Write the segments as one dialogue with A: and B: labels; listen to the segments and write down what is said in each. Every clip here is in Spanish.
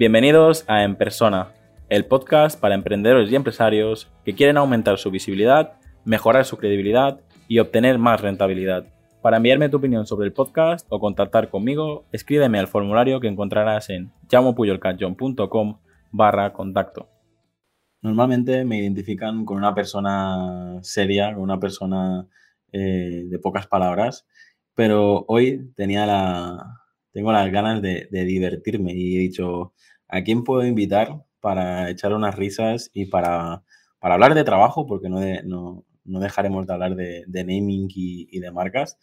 A: Bienvenidos a En Persona, el podcast para emprendedores y empresarios que quieren aumentar su visibilidad, mejorar su credibilidad y obtener más rentabilidad. Para enviarme tu opinión sobre el podcast o contactar conmigo, escríbeme al formulario que encontrarás en llamopuyolcanchon.com barra contacto. Normalmente me identifican con una persona seria, con una persona eh, de pocas palabras, pero hoy tenía la, tengo las ganas de, divertirme y he dicho, ¿a quién puedo invitar para echar unas risas y para, hablar de trabajo? Porque no, no, no dejaremos de hablar de, naming y, de marcas.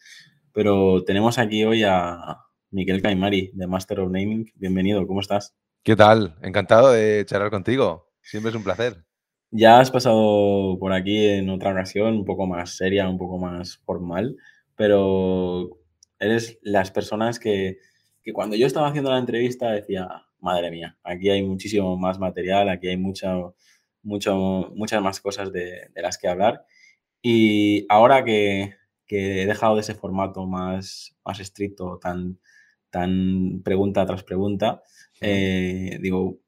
A: Pero tenemos aquí hoy a Miguel Caimari, de Master of Naming. Bienvenido, ¿cómo estás?
B: ¿Qué tal? Encantado de charlar contigo. Siempre es un placer.
A: Ya has pasado por aquí en otra ocasión, un poco más seria, un poco más formal, pero eres las personas que, cuando yo estaba haciendo la entrevista decía, madre mía, aquí hay muchísimo más material, aquí hay mucho, mucho, muchas más cosas de, de las que hablar y ahora que, he dejado de ese formato más, más estricto, tan, tan pregunta tras pregunta, eh, digo,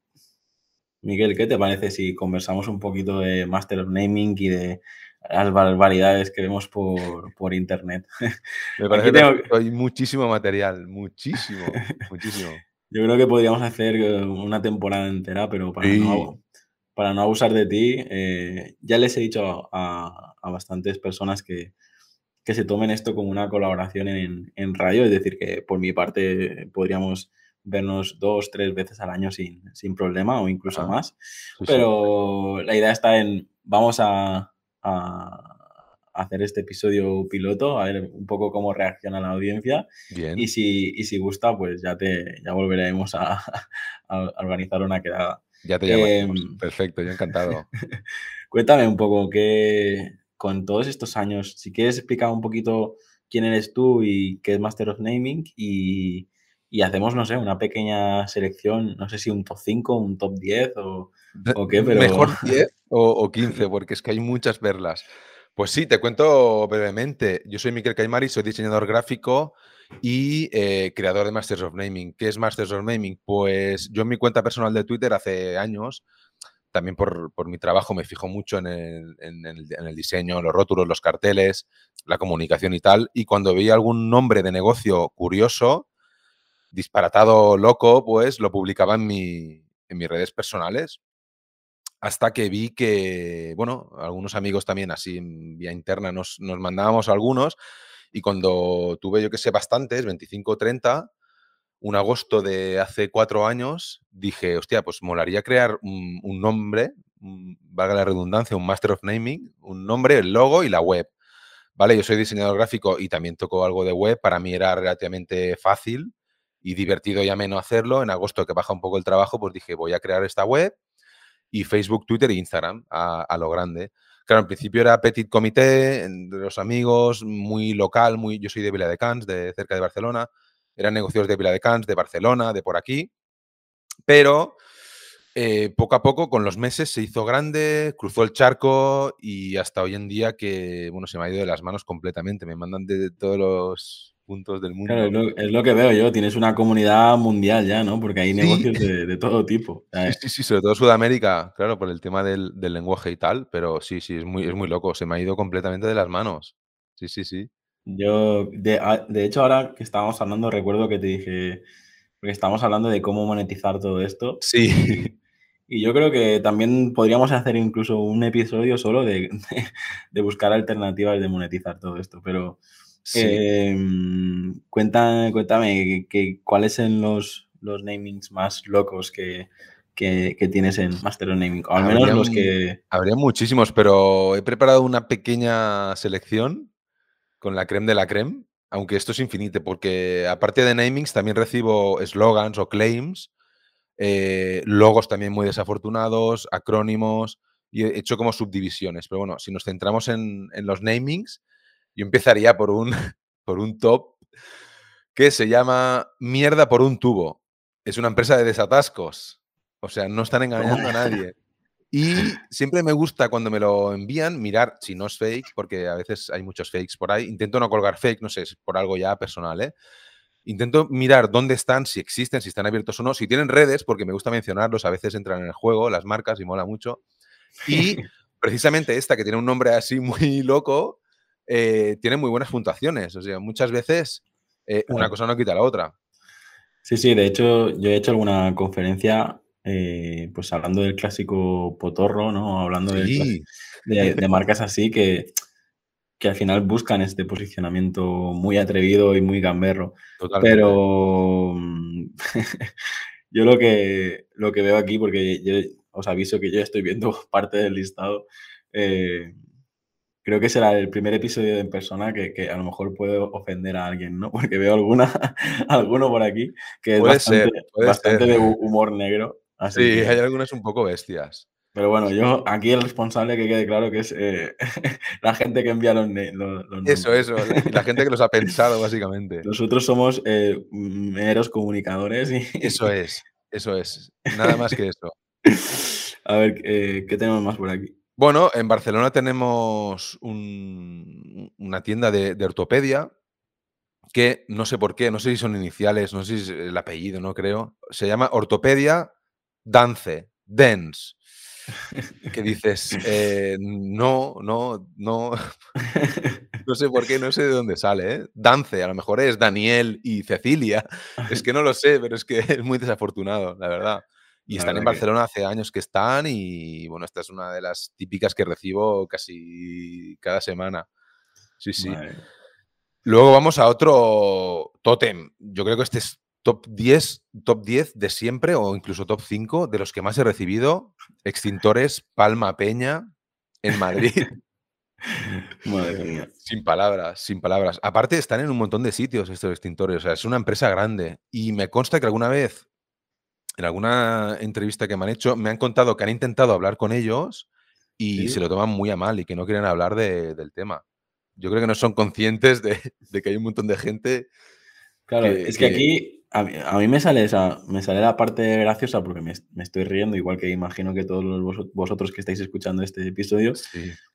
A: Miguel, ¿qué te parece si conversamos un poquito de Master of Naming y de las barbaridades que vemos por, internet?
B: Me parece que hay muchísimo material, muchísimo, muchísimo.
A: Yo creo que podríamos hacer eh, una temporada entera, pero para, no, para no abusar de ti, eh, ya les he dicho a, a bastantes personas que, se tomen esto como una colaboración en, radio, es decir, que por mi parte podríamos vernos dos, tres veces al año sin, problema o incluso más. Pero la idea está en, vamos a, hacer este episodio piloto, a ver un poco cómo reacciona la audiencia. Y si, si gusta, pues ya, te, ya volveremos a, organizar una quedada.
B: Ya te llamo. Em, Perfecto, yo encantado.
A: Cuéntame un poco qué, con todos estos años, si quieres explicar un poquito quién eres tú y qué es Master of Naming y, hacemos, no sé, una pequeña selección, no sé si un top 5, un top 10 o, qué, pero...
B: Mejor 10 o, 15, porque es que hay muchas perlas. Pues sí, te cuento brevemente. Yo soy Miquel Caimari, soy diseñador gráfico y eh, creador de Masters of Naming. ¿Qué es Masters of Naming? Pues yo en mi cuenta personal de Twitter hace años también por, mi trabajo me fijo mucho en el, en, el, diseño, los rótulos, los carteles, la comunicación y tal. Y cuando veía algún nombre de negocio curioso, disparatado, loco, pues lo publicaba en, mi, en mis redes personales. Hasta que vi que, bueno, algunos amigos también así vía interna nos, nos mandábamos algunos. Y cuando tuve, yo que sé, bastantes, 25 o 30, un agosto de hace cuatro años, dije, hostia, pues molaría crear un, nombre, valga la redundancia, un Master of Naming, un nombre, el logo y la web. Vale, yo soy diseñador gráfico y también toco algo de web. Para mí era relativamente fácil y divertido y ameno hacerlo. En agosto, que baja un poco el trabajo, pues dije, voy a crear esta web y Facebook, Twitter e Instagram a, lo grande. Claro, en principio era petit comité de los amigos, muy local, muy. Yo soy de Vila de de cerca de Barcelona eran negocios de Viladecans, de Barcelona, de por aquí, pero eh, poco a poco, con los meses, se hizo grande, cruzó el charco y hasta hoy en día que, bueno, se me ha ido de las manos completamente. Me mandan de, todos los puntos del mundo.
A: Claro, es lo, que veo yo. Tienes una comunidad mundial ya, ¿no? Porque hay negocios de, todo tipo.
B: Sí, sí, sobre todo Sudamérica, claro, por el tema del, lenguaje y tal, pero sí, sí, es muy, es muy loco. Se me ha ido completamente de las manos. Sí, sí, sí.
A: Yo, de, de hecho, ahora que estábamos hablando, recuerdo que te dije, porque estábamos hablando de cómo monetizar todo esto.
B: Sí.
A: Y yo creo que también podríamos hacer incluso un episodio solo de, de, buscar alternativas de monetizar todo esto. Pero em, cuéntame, cuéntame que, cuáles son los, los namings más locos que, que, tienes en Master of Naming. O al menos los que.
B: Habría muchísimos, pero he preparado una pequeña selección con la creme de la creme, aunque esto es infinito, porque aparte de namings también recibo slogans o claims, eh, logos también muy desafortunados, acrónimos, y he hecho como subdivisiones. Pero bueno, si nos centramos en, los namings, yo empezaría por un, por un top que se llama Mierda por un tubo. Es una empresa de desatascos. O sea, no están engañando a nadie. Y siempre me gusta cuando me lo envían mirar si no es fake, porque a veces hay muchos fakes por ahí. Intento no colgar fake, no sé, es por algo ya personal, ¿eh? intento mirar dónde están, si existen, si están abiertos o no, si tienen redes, porque me gusta mencionarlos, a veces entran en el juego, las marcas, y mola mucho. Y precisamente esta, que tiene un nombre así muy loco, eh, tiene muy buenas puntuaciones. O sea, muchas veces eh, una cosa no quita la otra.
A: Sí, sí, de hecho, yo he hecho alguna conferencia, eh, pues hablando del clásico potorro, ¿no? Hablando de, de, marcas así que, que al final buscan este posicionamiento muy atrevido y muy gamberro. Pero mm, yo lo que, lo que veo aquí, porque yo os aviso que yo estoy viendo parte del listado, eh, creo que será el primer episodio en persona que, a lo mejor puedo ofender a alguien, ¿no? Porque veo alguna, alguno por aquí que es bastante, de humor negro.
B: sí, hay algunas un poco bestias.
A: Pero bueno, yo aquí el responsable que quede claro que es eh, la gente que envía los,
B: Eso, eso, la gente que los ha pensado básicamente.
A: Nosotros somos eh, meros comunicadores y...
B: Eso es, eso es, nada más que eso.
A: A ver, eh, ¿qué tenemos más por aquí?
B: Bueno, en Barcelona tenemos una tienda de, ortopedia que no sé por qué, no sé si son iniciales, no sé si es el apellido, no creo. Se llama Ortopedia Dance, Dance. Que dices, eh, no, no, no. No sé por qué, no sé de dónde sale. ¿eh? Dance, a lo mejor es Daniel y Cecilia. Es que no lo sé, pero es que es muy desafortunado, la verdad. Y están en Barcelona hace años que están y bueno, esta es una de las típicas que recibo casi cada semana. Sí, sí. Luego vamos a otro tótem. Yo creo que este es top 10, top 10 de siempre o incluso top 5 de los que más he recibido. Extintores Palma Peña en Madrid.
A: Madre mía.
B: Sin palabras, sin palabras. Aparte, están en un montón de sitios estos extintores. O sea, es una empresa grande. Y me consta que alguna vez en alguna entrevista que me han hecho, me han contado que han intentado hablar con ellos y se lo toman muy a mal y que no quieren hablar del tema. Yo creo que no son conscientes de, que hay un montón de gente.
A: Claro, es que, aquí a mí, me sale esa, me sale la parte graciosa porque me, estoy riendo, igual que imagino que todos vosotros que estáis escuchando este episodio,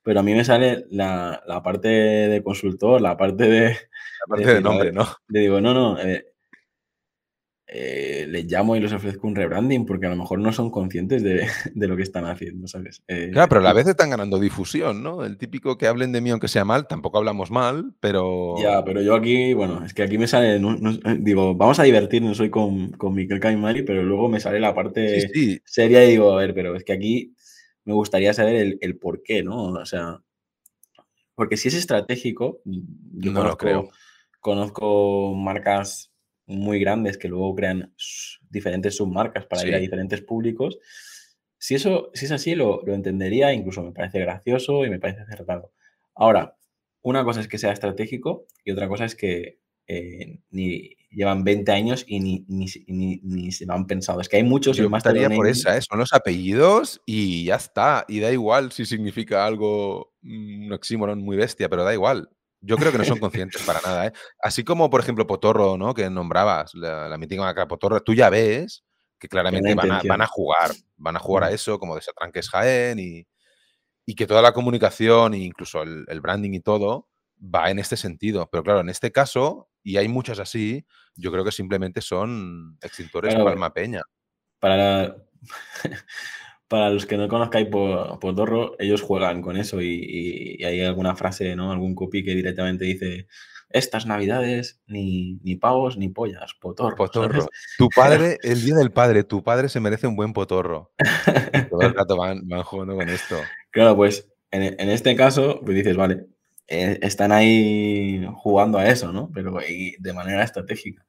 A: pero a mí me sale la, parte de consultor, la parte de...
B: La parte de, nombre, ¿no?
A: Le digo, no, no, eh, eh, les llamo y les ofrezco un rebranding porque a lo mejor no son conscientes de, lo que están haciendo, ¿sabes?
B: Eh, claro, pero a la vez están ganando difusión, ¿no? El típico que hablen de mí aunque sea mal, tampoco hablamos mal, pero...
A: Ya, pero yo aquí, bueno, es que aquí me sale, digo, vamos a divertirnos hoy con, con Miquel Caimari, pero luego me sale la parte seria y digo, a ver, pero es que aquí me gustaría saber el, por qué, ¿no? O sea, porque si es estratégico, yo no lo creo. conozco marcas muy grandes que luego crean diferentes submarcas para ir a diferentes públicos. Si eso si es así, lo, entendería, incluso me parece gracioso y me parece acertado. Ahora, una cosa es que sea estratégico y otra cosa es que eh, ni llevan 20 años y ni, ni, se lo han pensado. Es que hay muchos.
B: Yo estaría por esa, ¿eh? son los apellidos y ya está. Y da igual si significa algo, un oxímoron muy bestia, pero da igual. Yo creo que no son conscientes para nada. ¿eh? Así como, por ejemplo, Potorro, ¿no? que nombrabas, la, la mítica marca Potorro, tú ya ves que claramente van a, jugar, van a jugar a eso, como desatranques Jaén y, y que toda la comunicación e incluso el, branding y todo va en este sentido. Pero claro, en este caso, y hay muchas así, yo creo que simplemente son extintores de Palma Peña.
A: Para, para los que no conozcáis por, por ellos juegan con eso y, hay alguna frase, ¿no? Algún copy que directamente dice estas navidades ni, ni pavos ni pollas, potorro.
B: Potorro. Tu padre, el día del padre, tu padre se merece un buen potorro. Todo el rato van, jugando con esto.
A: Claro, pues en, este caso, pues dices, vale, eh, están ahí jugando a eso, ¿no? Pero de manera estratégica.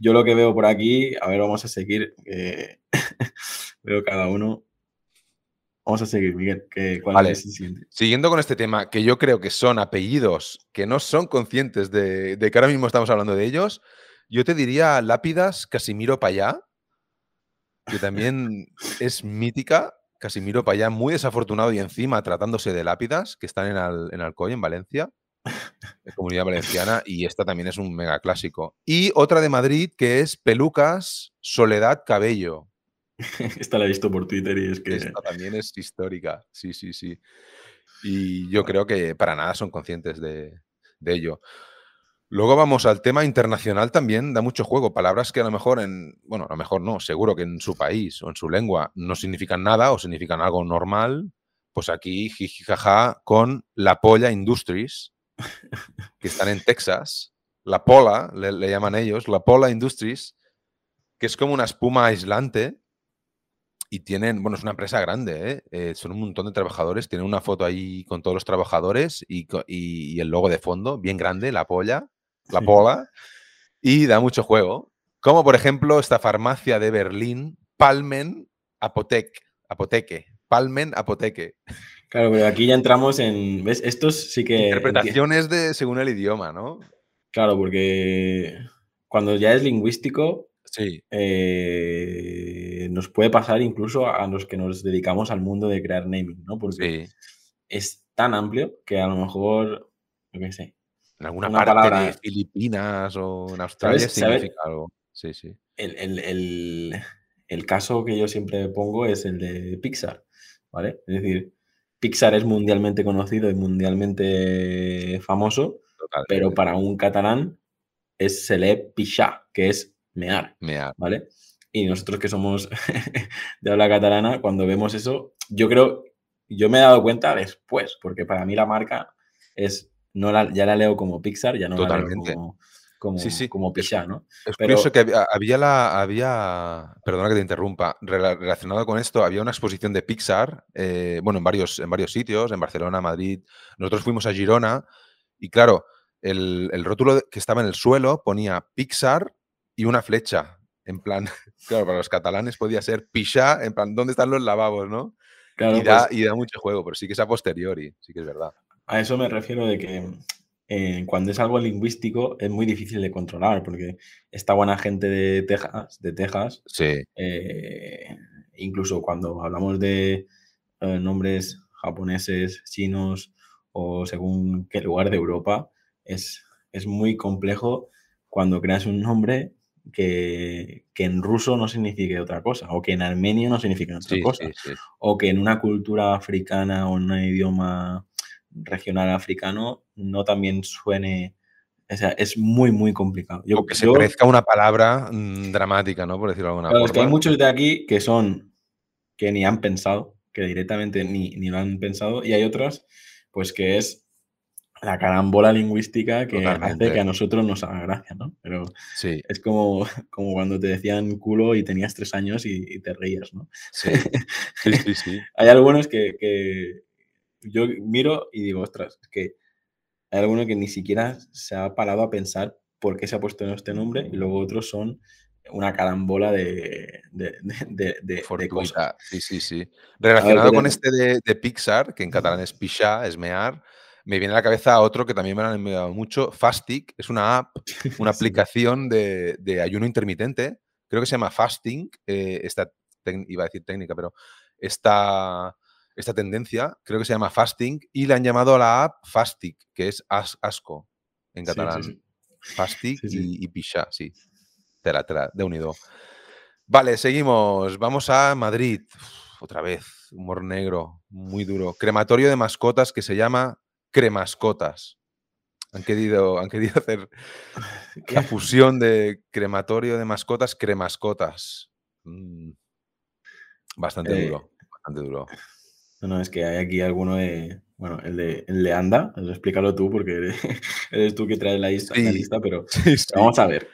A: Yo lo que veo por aquí, a ver, vamos a seguir. veo cada uno Vamos a seguir, Miguel. ¿Cuál es el siguiente?
B: Siguiendo con este tema, que yo creo que son apellidos que no son conscientes de, que ahora mismo estamos hablando de ellos, yo te diría Lápidas Casimiro Payá, que también es mítica. Casimiro Payá, muy desafortunado y encima tratándose de lápidas, que están en, en Alcoy, en Valencia, en Comunidad Valenciana, y esta también es un mega clásico. Y otra de Madrid, que es Pelucas Soledad Cabello
A: Esta la he visto por Twitter y es que...
B: Esta también es histórica, sí, sí, sí. Y yo creo que para nada son conscientes de, ello. Luego vamos al tema internacional también, da mucho juego. Palabras que a lo mejor en, bueno, a lo mejor no, seguro que en su país o en su lengua no significan nada o significan algo normal. Pues aquí, jijijaja, con La Polla Industries, que están en Texas. La Pola, le, le llaman ellos, La Pola Industries, que es como una espuma aislante y tienen, bueno, es una empresa grande, ¿eh? Eh, son un montón de trabajadores, tienen una foto ahí con todos los trabajadores y, y el logo de fondo, bien grande, la polla, la pola, y da mucho juego. Como por ejemplo esta farmacia de Berlín, Palmen Apotec, Apoteque, Palmen Apoteque.
A: Claro, pero aquí ya entramos en, ¿ves? Estos sí que...
B: Interpretaciones de según el idioma, ¿no?
A: Claro, porque cuando ya es lingüístico,
B: Sí.
A: Eh, nos puede pasar incluso a los que nos dedicamos al mundo de crear naming, ¿no? Porque es tan amplio que a lo mejor, no qué sé.
B: En alguna parte de Filipinas o en Australia significa algo. Sí, sí.
A: El, el, caso que yo siempre pongo es el de Pixar, ¿vale? Es decir, Pixar es mundialmente conocido y mundialmente famoso, pero para un catalán es se lee Pichá, que es mear,
B: mear.
A: ¿vale? Y nosotros que somos de habla catalana, cuando vemos eso, yo creo, yo me he dado cuenta después, porque para mí la marca es, no la, ya la leo como Pixar, ya no la leo como, como, sí, sí. como ¿no?
B: Es Pero, curioso que había, la, había, perdona que te interrumpa, relacionado con esto, había una exposición de Pixar, eh, bueno, en varios, en varios sitios, en Barcelona, Madrid, nosotros fuimos a Girona y claro, el, el rótulo que estaba en el suelo ponía Pixar y una flecha. En plan, claro, para los catalanes podía ser pichá, en plan, ¿dónde están los lavabos, no? y, da, pues y, da, mucho juego, pero sí que es a posteriori, sí que es verdad.
A: A eso me refiero de que eh, cuando es algo lingüístico es muy difícil de controlar, porque esta buena gente de Texas, de Texas
B: sí.
A: Eh, incluso cuando hablamos de eh, nombres japoneses, chinos o según qué lugar de Europa, es, es muy complejo cuando creas un nombre que, en ruso no signifique otra cosa, o que en armenio no signifique otra cosa, o que en una cultura africana o en un idioma regional africano no también suene. O sea, es muy, muy complicado.
B: Yo, o que se parezca una palabra mm, dramática, ¿no? Por decirlo de alguna forma.
A: Es que hay muchos de aquí que son, que ni han pensado, que directamente ni, ni lo han pensado, y hay otras, pues que es la carambola lingüística que hace que a nosotros nos haga gracia, ¿no? Pero
B: sí.
A: es como, como cuando te decían culo y tenías tres años y, te reías, ¿no?
B: Sí, sí, sí.
A: hay algunos que, que, yo miro y digo, ostras, es que hay algunos que ni siquiera se ha parado a pensar por qué se ha puesto este nombre y luego otros son una carambola de, de, de, de, cosas.
B: Sí, sí, sí. Relacionado con este de, Pixar, que en catalán es pichar, es mear, me viene a la cabeza otro que también me han enviado mucho, Fastic, es una app, una aplicación de, ayuno intermitente, creo que se llama Fasting, eh, esta, iba a decir técnica, pero esta, esta tendencia, creo que se llama Fasting, y le han llamado a la app Fastic, que es asco en catalán. Fastic y, y Pisha, sí. Tela, tela, de unido. Vale, seguimos. Vamos a Madrid. otra vez, humor negro, muy duro. Crematorio de mascotas que se llama cremascotas. Han querido, han querido hacer la fusión de crematorio de mascotas, cremascotas. Mm. Bastante eh, duro, bastante duro.
A: No, no, es que hay aquí alguno de. Bueno, el de, el de Anda, explícalo tú porque eres, tú que traes la lista, pero vamos a ver.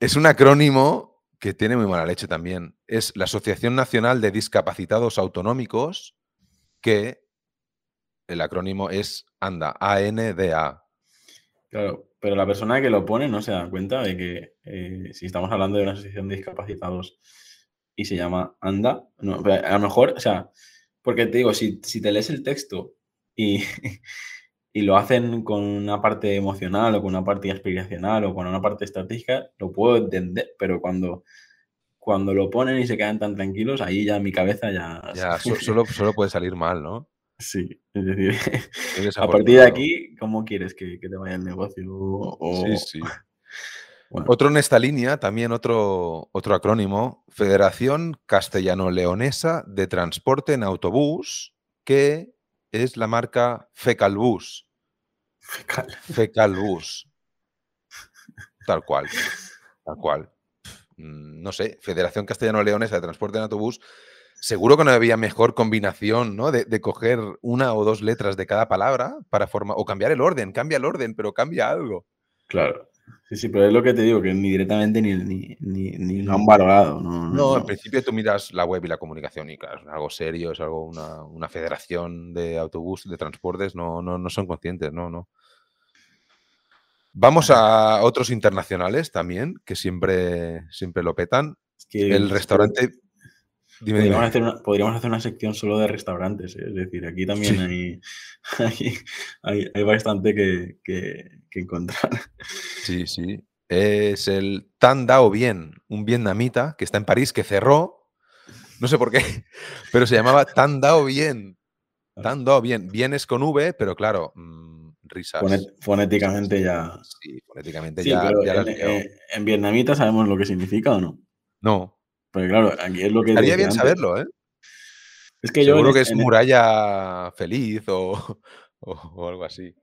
B: Es un acrónimo que tiene muy mala leche también. Es la Asociación Nacional de Discapacitados Autonómicos, que el acrónimo es ANDA, A-N-D-A.
A: Claro, pero la persona que lo pone no se da cuenta de que eh, si estamos hablando de una asociación de discapacitados y se llama ANDA, a lo mejor, o sea, porque te digo, si, te lees el texto y, y, lo hacen con una parte emocional o con una parte aspiracional o con una parte estratégica, lo puedo entender, pero cuando, cuando lo ponen y se quedan tan tranquilos, ahí ya mi cabeza ya...
B: Ya, solo, solo puede salir mal, ¿no?
A: Sí, es decir, a partir de aquí, ¿cómo quieres que, te vaya el negocio?
B: Sí, sí. Otro en esta línea, también otro, otro acrónimo, Federación Castellano-Leonesa de Transporte en Autobús, que es la marca Fecalbus.
A: Fecal.
B: Fecalbus. Tal cual. Tal cual. Mm, no sé, Federación Castellano-Leonesa de Transporte en Autobús, seguro que no había mejor combinación, ¿no? De, coger una o dos letras de cada palabra para formar, o cambiar el orden, cambia el orden, pero cambia algo.
A: Claro. Sí, sí, pero es lo que te digo, que ni directamente ni, ni, lo han valorado. No,
B: no, en principio tú miras la web y la comunicación y claro, es algo serio, es algo, una, federación de autobús, de transportes, no, no, no son conscientes, no, no. Vamos a otros internacionales también, que siempre, siempre lo petan. el restaurante.
A: Podríamos, Hacer una, sección solo de restaurantes, ¿eh? es decir, aquí también hay, hay, bastante que, encontrar.
B: Sí, sí. Es el Tan Dao Bien, un vietnamita que está en París, que cerró. No sé por qué, pero se llamaba Tan Dao Bien. Tan Dao Bien. Bien es con V, pero claro. Mm, risas.
A: fonéticamente ya.
B: Sí, fonéticamente ya.
A: Eh, en, vietnamita sabemos lo que significa o no.
B: No.
A: Porque claro, aquí es lo que.
B: Estaría bien saberlo, ¿eh?
A: Es que
B: Seguro que es muralla feliz o, algo así.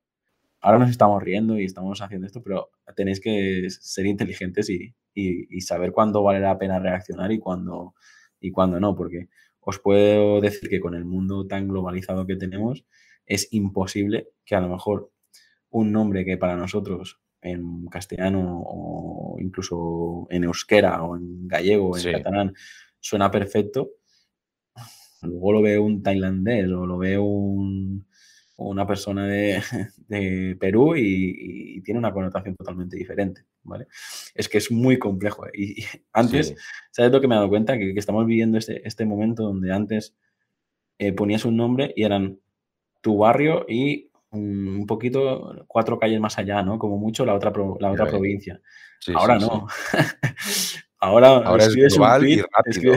A: Ahora nos estamos riendo y estamos haciendo esto, pero tenéis que ser inteligentes y, saber cuándo vale la pena reaccionar y cuándo, y cuándo no, porque os puedo decir que con el mundo tan globalizado que tenemos, es imposible que a lo mejor un nombre que para nosotros en castellano o incluso en euskera o en gallego o en catalán suena perfecto, luego lo ve un tailandés o lo ve un, una persona de, Perú y, tiene una connotación totalmente diferente, ¿vale? Es que es muy complejo. ¿eh? Y, antes, ¿sabes lo que me he dado cuenta? Que, estamos viviendo este, este momento donde antes eh, ponías un nombre y eran tu barrio y un poquito cuatro calles más allá, ¿no? Como mucho la otra, la otra provincia. ahora no. ahora,
B: ahora es global y rápido.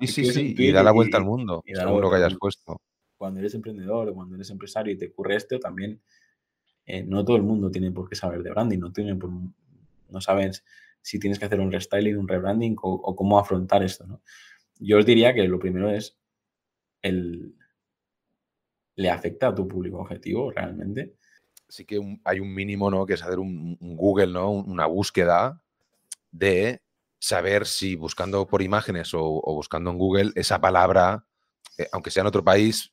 B: sí, sí, sí, y da la vuelta al mundo, y según lo que hayas puesto.
A: Cuando eres emprendedor o cuando eres empresario y te ocurre esto, también eh, no todo el mundo tiene por qué saber de branding, no, tienen no sabes si tienes que hacer un restyling, un rebranding o, o cómo afrontar esto, ¿no? Yo os diría que lo primero es el, le afecta a tu público objetivo realmente.
B: Sí que hay un mínimo, ¿no? Que es hacer un, Google, ¿no? Una búsqueda de saber si buscando por imágenes o, buscando en Google esa palabra, eh, aunque sea en otro país,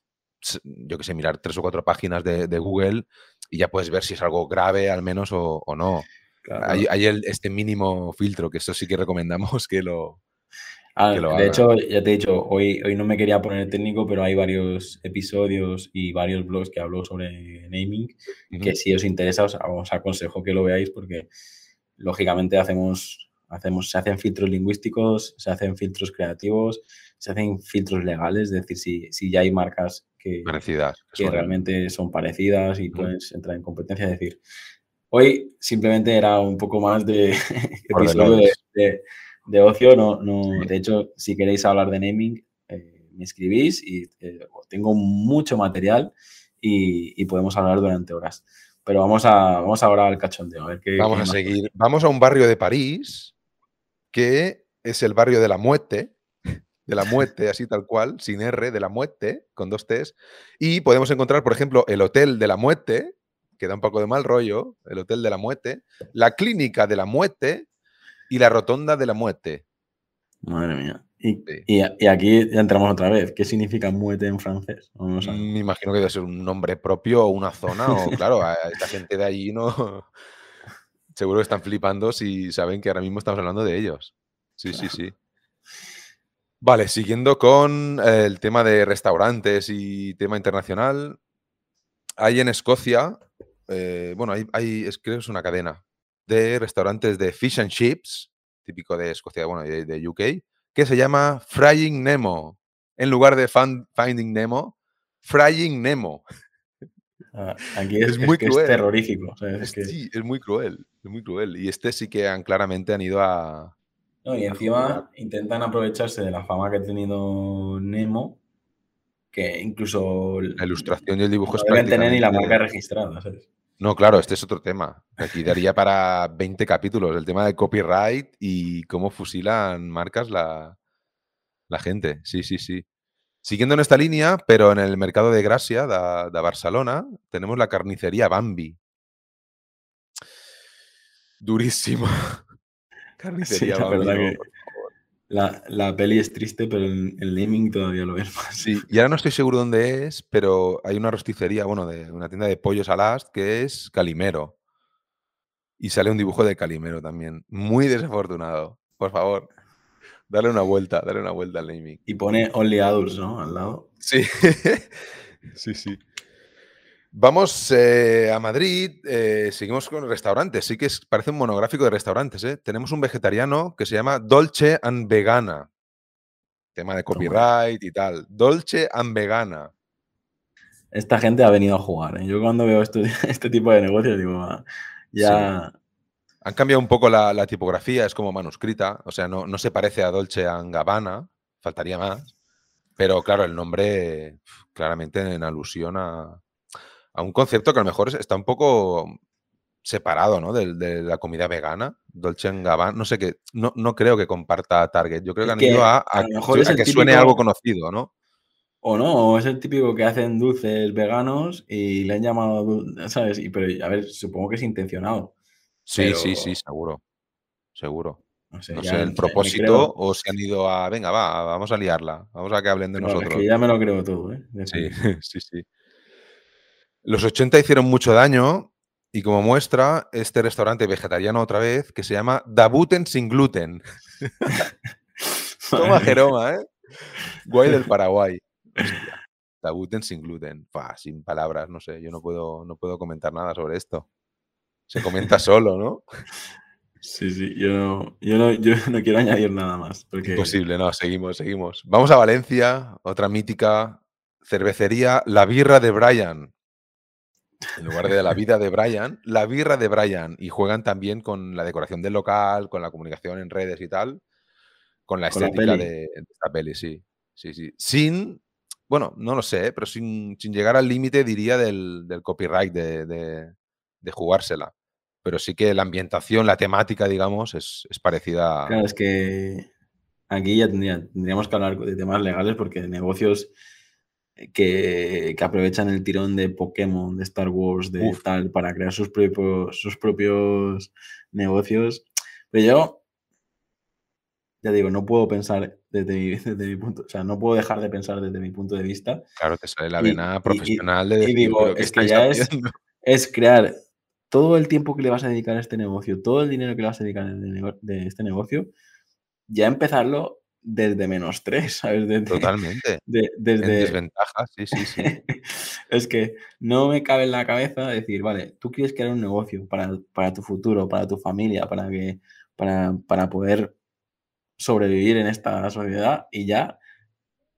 B: yo que sé, mirar tres o cuatro páginas de, Google y ya puedes ver si es algo grave al menos o, no. Hay, este mínimo filtro, que eso sí que recomendamos que lo,
A: Ah, de hecho, ya te he dicho, hoy, hoy no me quería poner técnico, pero hay varios episodios y varios blogs que hablo sobre naming, que si os interesa os, aconsejo que lo veáis porque lógicamente hacemos, hacemos, se hacen filtros lingüísticos, se hacen filtros creativos, se hacen filtros legales, es decir, si, si ya hay marcas que, que realmente son parecidas y puedes entrar en competencia, es decir, hoy simplemente era un poco más de episodio de de ocio, no, no, de hecho, si queréis hablar de naming, eh, me escribís y eh, tengo mucho material y, podemos hablar durante horas. Pero vamos, a, vamos ahora al cachondeo. A ver qué,
B: vamos a seguir. Vamos a un barrio de París que es el barrio de la muerte, de la muerte, así tal cual, sin R, de la muerte, con dos T's. Y podemos encontrar, por ejemplo, el Hotel de la Muerte, que da un poco de mal rollo, el Hotel de la Muerte, la Clínica de la Muerte, y la rotonda de la muerte.
A: Madre mía. Y, aquí ya entramos otra vez. ¿Qué significa muerte en francés?
B: Me imagino que debe ser un nombre propio o una zona, o claro, a esta gente de allí no. Seguro que están flipando si saben que ahora mismo estamos hablando de ellos. Sí, sí, sí. Vale, siguiendo con el tema de restaurantes y tema internacional. Hay en Escocia, eh, bueno, hay, hay, es, creo que es una cadena, de restaurantes de fish and chips, típico de Escocia, bueno, de, de UK, que se llama Frying Nemo. En lugar de Finding Nemo, Frying Nemo.
A: Ah, aquí es, muy cruel. terrorífico.
B: Sí, es muy cruel, es muy cruel. Y este sí que han, claramente han ido a...
A: No, y encima intentan aprovecharse de la fama que ha tenido Nemo, que incluso...
B: La ilustración y el dibujo
A: no deben tener ni la marca registrada, ¿sabes?
B: No, claro, este es otro tema. Aquí daría para 20 capítulos, el tema de copyright y cómo fusilan marcas la, la gente. Sí, sí, sí. Siguiendo en esta línea, pero en el mercado de Gracia, de, Barcelona, tenemos la carnicería Bambi. Durísimo. Carnicería,
A: la verdad
B: Bambino,
A: que-
B: por favor.
A: La, la peli es triste, pero el, el naming todavía lo es más.
B: Sí, y ahora no estoy seguro dónde es, pero hay una rosticería, bueno, de una tienda de pollos al ast que es Calimero. Y sale un dibujo de Calimero también. Muy desafortunado. Por favor, dale una vuelta, dale una vuelta al naming.
A: Y pone Only Adults, ¿no? Al lado.
B: Sí, sí, sí. Vamos eh, a Madrid, eh, seguimos con restaurantes. Sí que es- parece un monográfico de restaurantes. ¿eh? Tenemos un vegetariano que se llama Dolce and Vegana. Tema de copyright y tal. Dolce and Vegana.
A: Esta gente ha venido a jugar. Yo cuando veo esto- este tipo de negocios digo, "Ah, ya...
B: Han cambiado un poco la, la tipografía, es como manuscrita, o sea, no, no se parece a Dolce and Gabbana, faltaría más, pero claro, el nombre claramente en alusión a, a un concepto que a lo mejor es- está un poco separado, ¿no? Del- De, la comida vegana, Dolce Gabbana, no sé qué, no, no creo que comparta Target, yo creo que han ido a,
A: a
B: a
A: lo mejor
B: que- a suene algo conocido, ¿no?
A: O no, o es el típico que hacen dulces veganos y le han llamado, ¿sabes? Y, pero, a ver, supongo que es intencionado.
B: Sí, sí, sí, seguro, seguro.
A: No sé,
B: No el propósito o se han ido a, venga, va, vamos a liarla, vamos a que hablen de
A: no, es
B: nosotros.
A: que ya me lo creo todo, ¿eh?
B: Sí, sí, sí. Los 80 hicieron mucho daño y como muestra, este restaurante vegetariano otra vez que se llama Dabuten sin gluten. Toma Jeroma, ¿eh? Guay del Paraguay. Hostia. Dabuten sin gluten. Fa, sin palabras, no sé, yo no puedo, no puedo comentar nada sobre esto. Se comenta solo, ¿no?
A: Sí, sí, yo no, yo no, yo no quiero añadir nada más. Porque
B: Imposible, no, seguimos, seguimos. Vamos a Valencia, otra mítica cervecería, la birra de Brian. En lugar de la vida de Brian, la birra de Brian. Y juegan también con la decoración del local, con la comunicación en redes y tal, con la
A: Con la
B: estética de, de esta peli, sí. Sí, sí. Sin, bueno, no lo sé, pero sin, sin llegar al límite, diría, del, del copyright, de, de- de jugársela. Pero sí que la ambientación, la temática, digamos, es, es parecida.
A: Claro, es que aquí ya tendría- tendríamos que hablar de temas legales porque negocios que, que aprovechan el tirón de Pokémon, de Star Wars, de
B: Uf.
A: tal, para crear sus propios, sus propios negocios. Pero yo, ya digo, no puedo pensar desde mi, desde mi punto, o sea, no puedo dejar de pensar desde mi punto de vista.
B: Claro, te sale la
A: Y-
B: vena
A: y- y-
B: profesional de
A: y digo,
B: "¿Pero qué
A: es que ya es-
B: haciendo?".
A: Es crear todo el tiempo que le vas a dedicar a este negocio, todo el dinero que le vas a dedicar de este negocio, ya empezarlo desde menos tres, ¿sabes? Desde,
B: Totalmente.
A: de-
B: En
A: desde,
B: desventaja, sí, sí, sí.
A: es que no me cabe en la cabeza decir, vale, tú quieres crear un negocio para, para tu futuro, para tu familia, para, que, para, para poder sobrevivir en esta sociedad y ya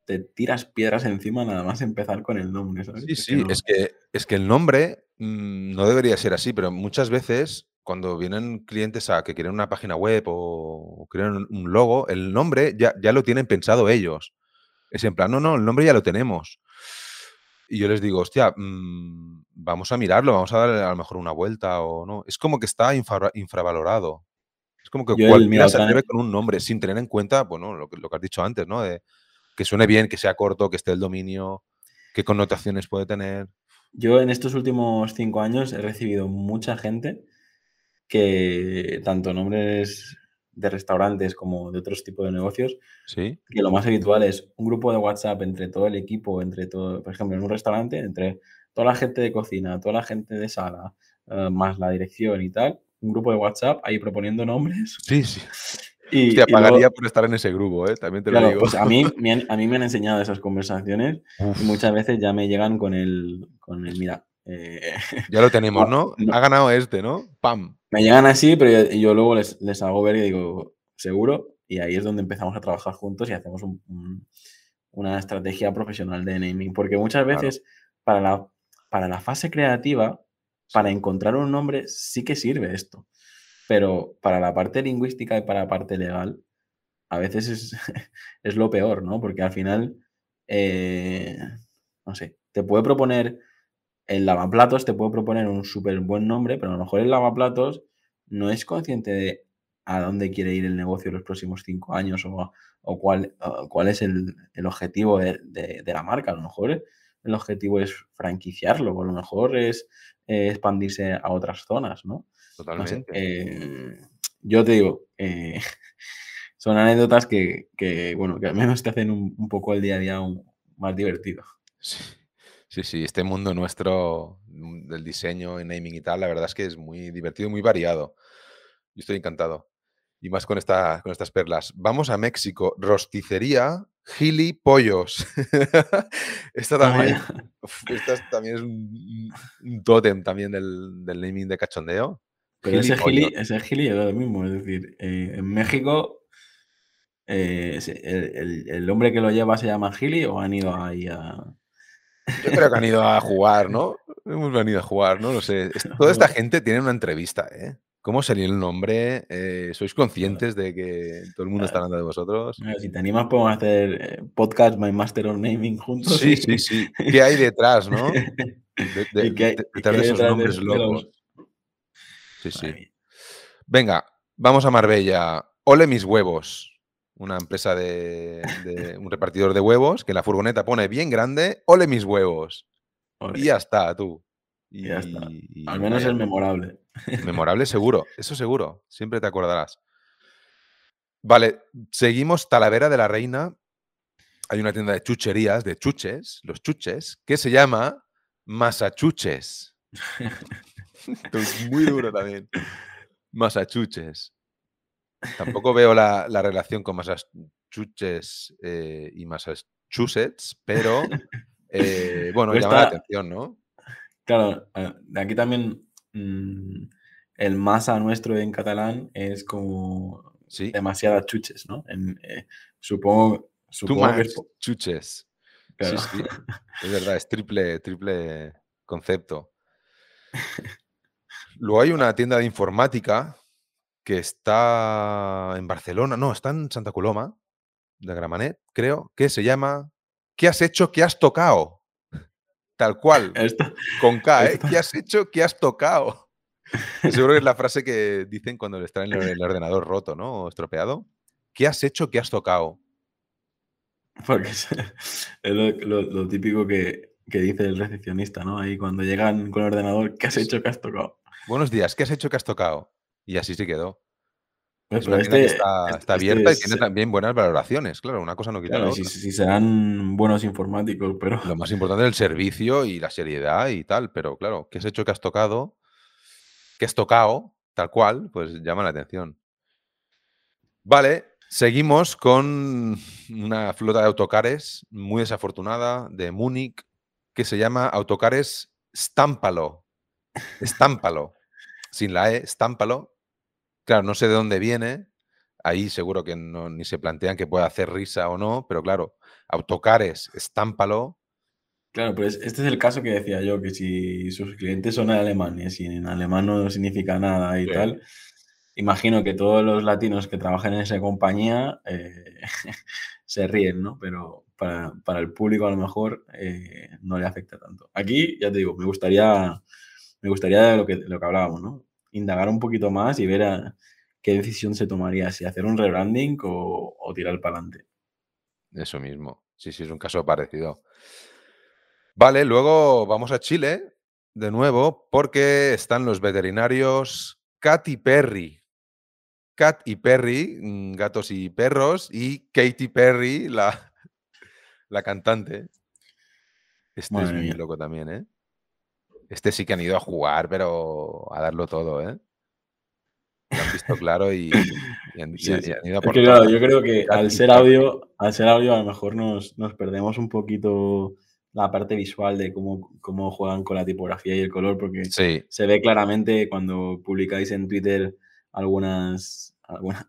A: te tiras piedras encima nada más empezar con el nombre, ¿sabes?
B: Sí,
A: Es que
B: sí,
A: no-
B: es que, es que el nombre mm, no debería ser así, pero muchas veces cuando vienen clientes a que quieren una página web o, o quieren un- logo, el nombre ya, ya lo tienen pensado ellos. Es en plan, no, no, el nombre ya lo tenemos. Y yo les digo, hostia, mm, vamos a mirarlo, vamos a darle a lo mejor una vuelta o no. Es como que está infra- infravalorado. Es como que cualquiera
A: mira,
B: se atreve con un nombre sin tener en cuenta, bueno, lo que, lo que has dicho antes, ¿no? De que suene bien, que sea corto, que esté el dominio, qué connotaciones puede tener.
A: Yo en estos últimos cinco años he recibido mucha gente que, tanto nombres de restaurantes como de otros tipos de negocios,
B: ¿Sí?
A: que lo más habitual es un grupo de WhatsApp entre todo el equipo, entre todo, por ejemplo, en un restaurante, entre toda la gente de cocina, toda la gente de sala, eh, más la dirección y tal, un grupo de WhatsApp ahí proponiendo nombres.
B: Sí, sí.
A: Y,
B: Hostia,
A: y luego-
B: pagaría por estar en ese grupo, ¿eh? También te lo
A: claro,
B: digo.
A: pues a mí, me han, a mí me han enseñado esas conversaciones
B: Uf,
A: y muchas veces ya me llegan con el, con el mira, eh,
B: ya lo tenemos, ¿no?
A: no.
B: Ha ganado este, ¿no? ¡Pam!
A: Me llegan así, pero yo, yo luego les, les hago ver y digo, seguro, y ahí es donde empezamos a trabajar juntos y hacemos un- un- una estrategia profesional de naming. Porque muchas
B: Claro.
A: veces para la, para la fase creativa, para encontrar un nombre, sí que sirve esto. Pero para la parte lingüística y para la parte legal, a veces es, es lo peor, ¿no? Porque al final, eh, no sé, te puede proponer el lavaplatos te puede proponer un súper buen nombre, pero a lo mejor el lavaplatos no es consciente de a dónde quiere ir el negocio en los próximos cinco años o, o cuál, o cuál es el, el objetivo de, de- de la marca. A lo mejor el objetivo es franquiciarlo, o a lo mejor es eh, expandirse a otras zonas, ¿no?
B: Totalmente.
A: Eh, yo te digo, eh, son anécdotas que, bueno, que al menos te hacen un, poco el día a día más divertido.
B: Sí. Sí, este mundo nuestro mm, del diseño, el naming y tal, la verdad es que es muy divertido y muy variado. Yo estoy encantado. Y más con, esta, con estas perlas. Vamos a México. Rosticería Gili Pollos. esta, también, esta también es un, tótem también del, del naming de cachondeo.
A: Pero ese gili, ese gili es lo mismo, es decir, eh, en México eh, el, hombre que lo lleva se llama Gili o han ido ahí a...
B: Yo creo que han ido a jugar, ¿no? Hemos venido a jugar, ¿no? No sé. Toda esta gente tiene una entrevista, ¿eh? ¿Cómo sería el nombre? Eh, ¿Sois conscientes de que todo el mundo está hablando de vosotros?
A: Si te animas, podemos hacer podcast My Master of Naming juntos.
B: Sí, sí, sí. ¿Qué hay detrás, no? detrás de esos nombres locos. Sí, sí. Venga, vamos a Marbella. Ole mis huevos. Una empresa de, un repartidor de huevos que la furgoneta pone bien grande. Ole mis huevos. Y ya está, tú.
A: Y, ya está. Al menos es memorable.
B: Memorable seguro, eso seguro. Siempre te acordarás. Vale, seguimos Talavera de la Reina. Hay una tienda de chucherías, de chuches, los chuches, que se llama Masachuches. es muy duro también. Massachusetts. Tampoco veo la, relación con Massachusetts eh, y Massachusetts, pero eh, bueno, llama la atención, ¿no?
A: Claro, eh, aquí también mm, el masa nuestro en catalán es como demasiadas chuches, ¿no? supongo, supongo
B: que chuches. Es verdad, es triple, triple concepto. Luego hay una tienda de informática que está en Barcelona, no, está en Santa Coloma, de Gramanet, creo, que se llama ¿Qué has hecho? ¿Qué has tocado? Tal cual, con K, ¿eh? ¿Qué has hecho? ¿Qué has tocado? Seguro que es la frase que dicen cuando le traen el ordenador roto, ¿no? O estropeado. ¿Qué has hecho? ¿Qué has tocado?
A: Porque es, lo, típico que, que, dice el recepcionista, ¿no? Ahí cuando llegan con el ordenador, ¿qué has hecho? ¿Qué has tocado?
B: Buenos días, ¿qué has hecho que has tocado? Y así se quedó. Este está, este abierta y tiene también buenas valoraciones, claro, una cosa no quita
A: claro, Si, serán buenos informáticos, pero...
B: Lo más importante es el servicio y la seriedad y tal, pero claro, ¿qué has hecho que has tocado? ¿Qué has tocado? Tal cual, pues llama la atención. Vale, seguimos con una flota de autocares muy desafortunada de Múnich que se llama Autocares Stámpalo. Estámpalo. Sin la E, estámpalo. Claro, no sé de dónde viene. Ahí seguro que no, ni se plantean que pueda hacer risa o no, pero claro, autocares, estámpalo.
A: Claro, pues este es el caso que decía yo, que si sus clientes son alemanes y en alemán no significa nada y tal, imagino que todos los latinos que trabajan en esa compañía eh, se ríen, ¿no? Pero para, el público a lo mejor eh, no le afecta tanto. Aquí, ya te digo, me gustaría me gustaría lo que, lo que hablábamos, ¿no? Indagar un poquito más y ver a, qué decisión se tomaría, si hacer un rebranding o, tirar para adelante.
B: Eso mismo. Sí, sí, es un caso parecido. Vale, luego vamos a Chile de nuevo porque están los veterinarios Cat y Perry. Cat y Perry, mm, gatos y perros, y Katy Perry, la, la cantante. Este es muy loco también, ¿eh? Este sí que han ido a jugar, pero a darlo todo, ¿eh? Lo han visto claro y, han,
A: ido a por claro, Yo creo que al ser audio, al ser audio a lo mejor nos, perdemos un poquito la parte visual de cómo, cómo juegan con la tipografía y el color, porque se ve claramente cuando publicáis en Twitter algunas,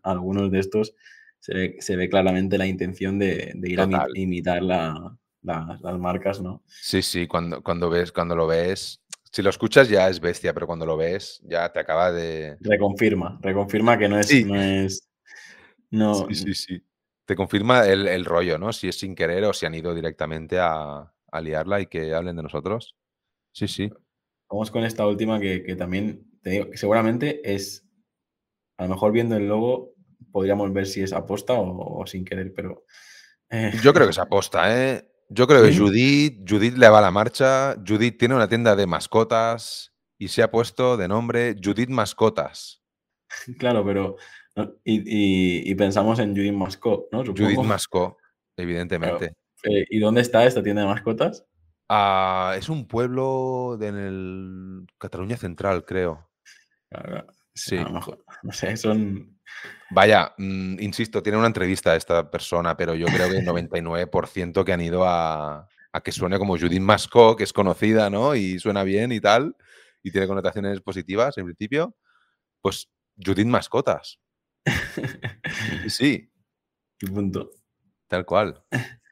A: algunos de estos, se ve, claramente la intención de, ir a imitar las marcas, ¿no?
B: Sí, sí, cuando, cuando, ves, cuando lo ves, si lo escuchas ya es bestia, pero cuando lo ves ya te acaba de...
A: Reconfirma, reconfirma que no es...
B: Sí.
A: No es
B: no... Sí, sí, sí. Te confirma el, rollo, ¿no? Si es sin querer o si han ido directamente a, liarla y que hablen de nosotros. Sí, sí.
A: Vamos con esta última que, también, te digo, que seguramente es, a lo mejor viendo el logo podríamos ver si es aposta o, sin querer, pero...
B: Eh, Yo creo que es aposta, ¿eh? Yo creo que Judith, Judith le va a la marcha. Judith tiene una tienda de mascotas y se ha puesto de nombre Judith Mascotas.
A: Claro, pero. Y, pensamos en Judith Mascot, ¿no?
B: Judith Mascot, evidentemente.
A: Eh, ¿Y dónde está esta tienda de mascotas?
B: Ah, es un pueblo de Cataluña Central, creo.
A: Sí. A lo mejor, no sé, son.
B: Vaya, mm, insisto, tiene una entrevista a esta persona, pero yo creo que el 99% que han ido a, a que suene como Judith Mascot, que es conocida, ¿no? Y suena bien y tal, y tiene connotaciones positivas en principio, pues Judith Mascotas. sí.
A: Y punto.
B: Tal cual.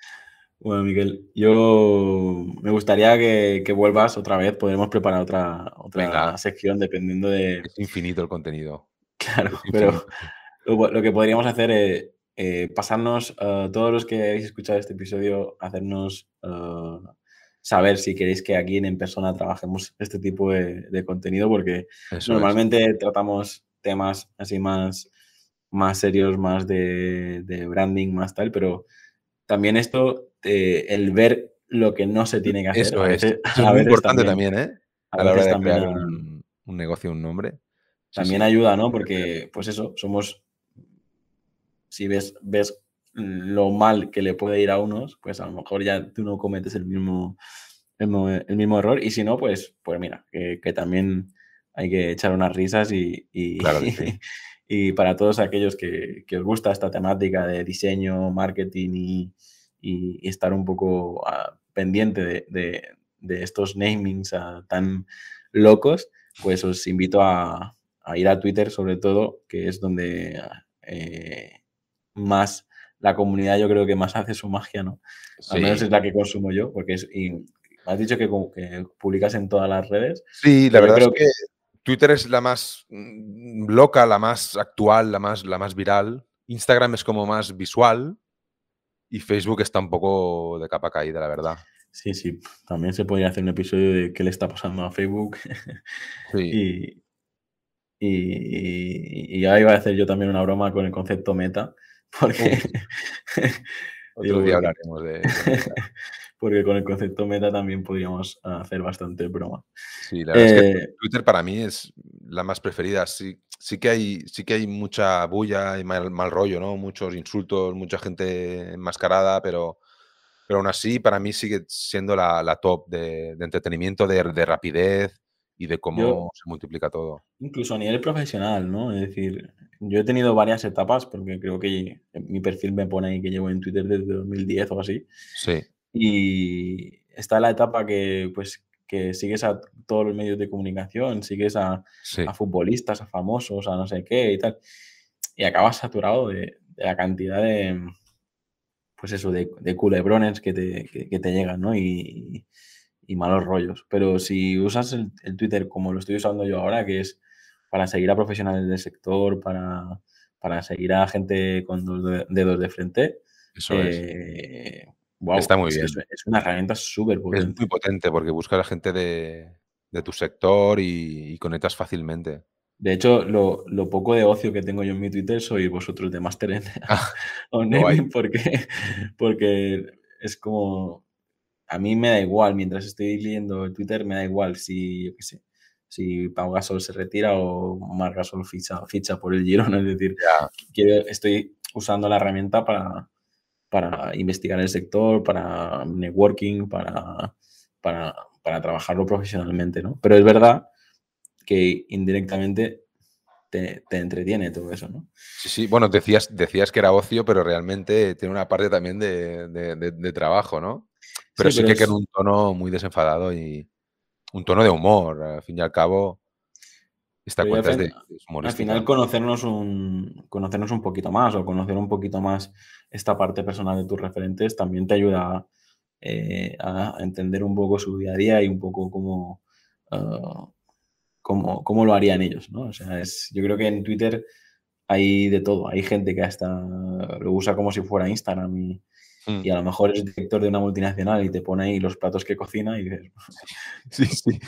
A: Bueno, Miguel, yo me gustaría que, vuelvas otra vez. Podremos preparar otra, otra sección dependiendo de.
B: Es infinito el contenido.
A: Claro, pero lo, que podríamos hacer es eh, pasarnos, a todos los que habéis escuchado este episodio, hacernos eh, saber si queréis que aquí en, persona trabajemos este tipo de, contenido, porque normalmente tratamos temas así más, más serios, más de, de branding, más tal, pero también esto, eh, el ver lo que no se tiene que hacer.
B: Eso es, muy importante también, ¿eh? A, la hora de crear un, negocio, un nombre.
A: También ayuda, ¿no? Porque, pues eso, somos. Si ves, ves lo mal que le puede ir a unos, pues a lo mejor ya tú no cometes el mismo, el, mismo error. Y si no, pues, pues mira, que, también hay que echar unas risas y,
B: claro
A: Y para todos aquellos que, os gusta esta temática de diseño, marketing y, estar un poco ah, pendiente de, estos namings ah, tan locos, pues os invito a, ir a Twitter sobre todo, que es donde eh, más la comunidad yo creo que más hace su magia, ¿no? Al menos es la que consumo yo, porque es... Y, has dicho que, que, publicas en todas las redes.
B: Sí, la verdad creo es que Twitter es la más mm, loca, la más actual, la más, la más viral. Instagram es como más visual y Facebook está un poco de capa caída, la verdad.
A: Sí, sí. También se podría hacer un episodio de qué le está pasando a Facebook. Sí. y, y, ahora iba a hacer yo también una broma con el concepto meta, porque...
B: Otro día hablaremos de
A: porque con el concepto meta también podríamos hacer bastante broma.
B: Sí, la verdad es que eh, Twitter para mí es la más preferida. Sí, sí, que, hay, sí que hay mucha bulla y mal, rollo, ¿no? Muchos insultos, mucha gente enmascarada, pero, pero aún así para mí sigue siendo la, top de, entretenimiento, de, rapidez y de cómo se multiplica todo.
A: Incluso a nivel profesional, ¿no? Es decir, yo he tenido varias etapas, porque creo que mi perfil me pone ahí que llevo en Twitter desde 2010 o así.
B: Sí.
A: Y está la etapa que, pues, que sigues a todos los medios de comunicación, sigues a, futbolistas, a famosos, a no sé qué y tal. Y acabas saturado de, la cantidad de, pues eso, de, culebrones que te, que, te llegan, ¿no? Y, malos rollos. Pero si usas el, Twitter como lo estoy usando yo ahora, que es para seguir a profesionales del sector, para, para seguir a gente con dos dedos de frente,
B: Eso es. Está muy bien.
A: Es, una herramienta súper potente.
B: Es muy potente porque busca a la gente de, tu sector y, conectas fácilmente.
A: De hecho, lo, poco de ocio que tengo yo en mi Twitter soy vosotros de Master en ah, porque, porque es como. A mí me da igual, mientras estoy leyendo el Twitter, me da igual si, yo qué sé, si Pau Gasol se retira o Mar Gasol ficha, ficha por el Girona. Es decir, estoy usando la herramienta para, para investigar el sector, para networking, para, para, trabajarlo profesionalmente, ¿no? Pero es verdad que indirectamente te, entretiene todo eso, ¿no?
B: Sí, sí, bueno, decías, decías que era ocio, pero realmente tiene una parte también de, trabajo, ¿no? Pero sí, que es... un tono muy desenfadado y un tono de humor, al fin y al cabo. Esta cuenta
A: es de, Al final conocernos un, conocernos un poquito más o conocer un poquito más esta parte personal de tus referentes también te ayuda eh, a entender un poco su día a día y un poco cómo, ah, cómo, lo harían ellos, ¿no? O sea, es, yo creo que en Twitter hay de todo. Hay gente que hasta lo usa como si fuera Instagram y, hmm. y a lo mejor es director de una multinacional y te pone ahí los platos que cocina y dices...
B: sí, sí.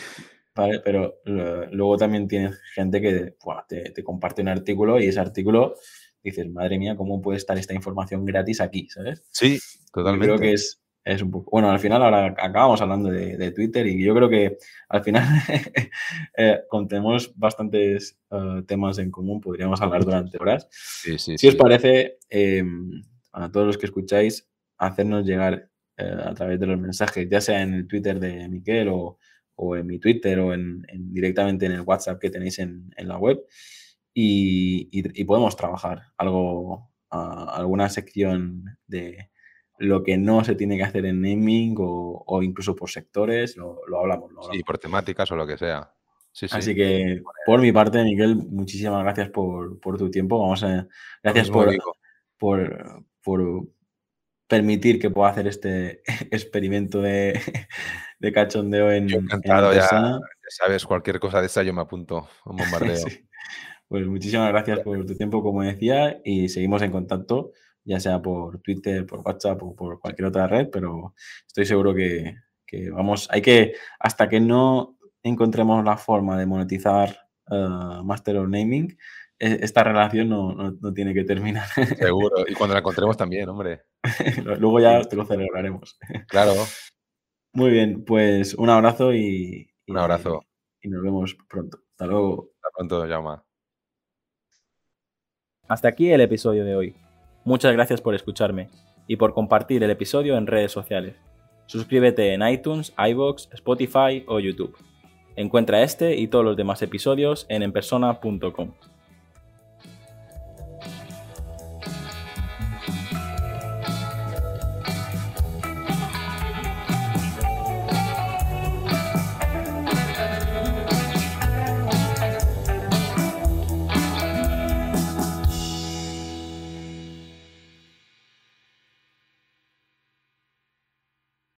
A: ¿Vale? Pero luego también tienes gente que te, comparte un artículo y ese artículo dices, madre mía, ¿cómo puede estar esta información gratis aquí? ¿Sabes?
B: Sí, totalmente.
A: creo que es, es un poco. Bueno, al final ahora acabamos hablando de, Twitter y yo creo que al final eh, contemos bastantes eh, temas en común, podríamos hablar durante horas. si os parece, em, a todos los que escucháis, hacernos llegar eh, a través de los mensajes, ya sea en el Twitter de Miquel o, en mi Twitter o en, directamente en el WhatsApp que tenéis en, la web y, podemos trabajar algo, alguna sección de lo que no se tiene que hacer en naming o, incluso por sectores, lo, hablamos,
B: Sí, por temáticas o lo que sea.
A: Así que por mi parte, Miguel, muchísimas gracias por, tu tiempo. Vamos a, gracias por, por, permitir que pueda hacer este experimento de, cachondeo en,
B: encantado, ya, sabes, cualquier cosa de esa yo me apunto un bombardeo.
A: Pues muchísimas gracias por tu tiempo, como decía, y seguimos en contacto ya sea por Twitter, por WhatsApp o por cualquier otra red, pero estoy seguro que, vamos, hay que, hasta que no encontremos la forma de monetizar uh, Master of Naming, e, esta relación no, tiene que terminar.
B: Seguro, y cuando la encontremos también, hombre.
A: Luego ya te lo celebraremos.
B: Claro.
A: Muy bien, pues un abrazo y,
B: un abrazo.
A: Y, nos vemos pronto. Hasta luego.
B: Hasta pronto, Llama.
C: Hasta aquí el episodio de hoy. Muchas gracias por escucharme y por compartir el episodio en redes sociales. Suscríbete en iTunes, iBox, Spotify o YouTube. Encuentra este y todos los demás episodios en enpersona.com.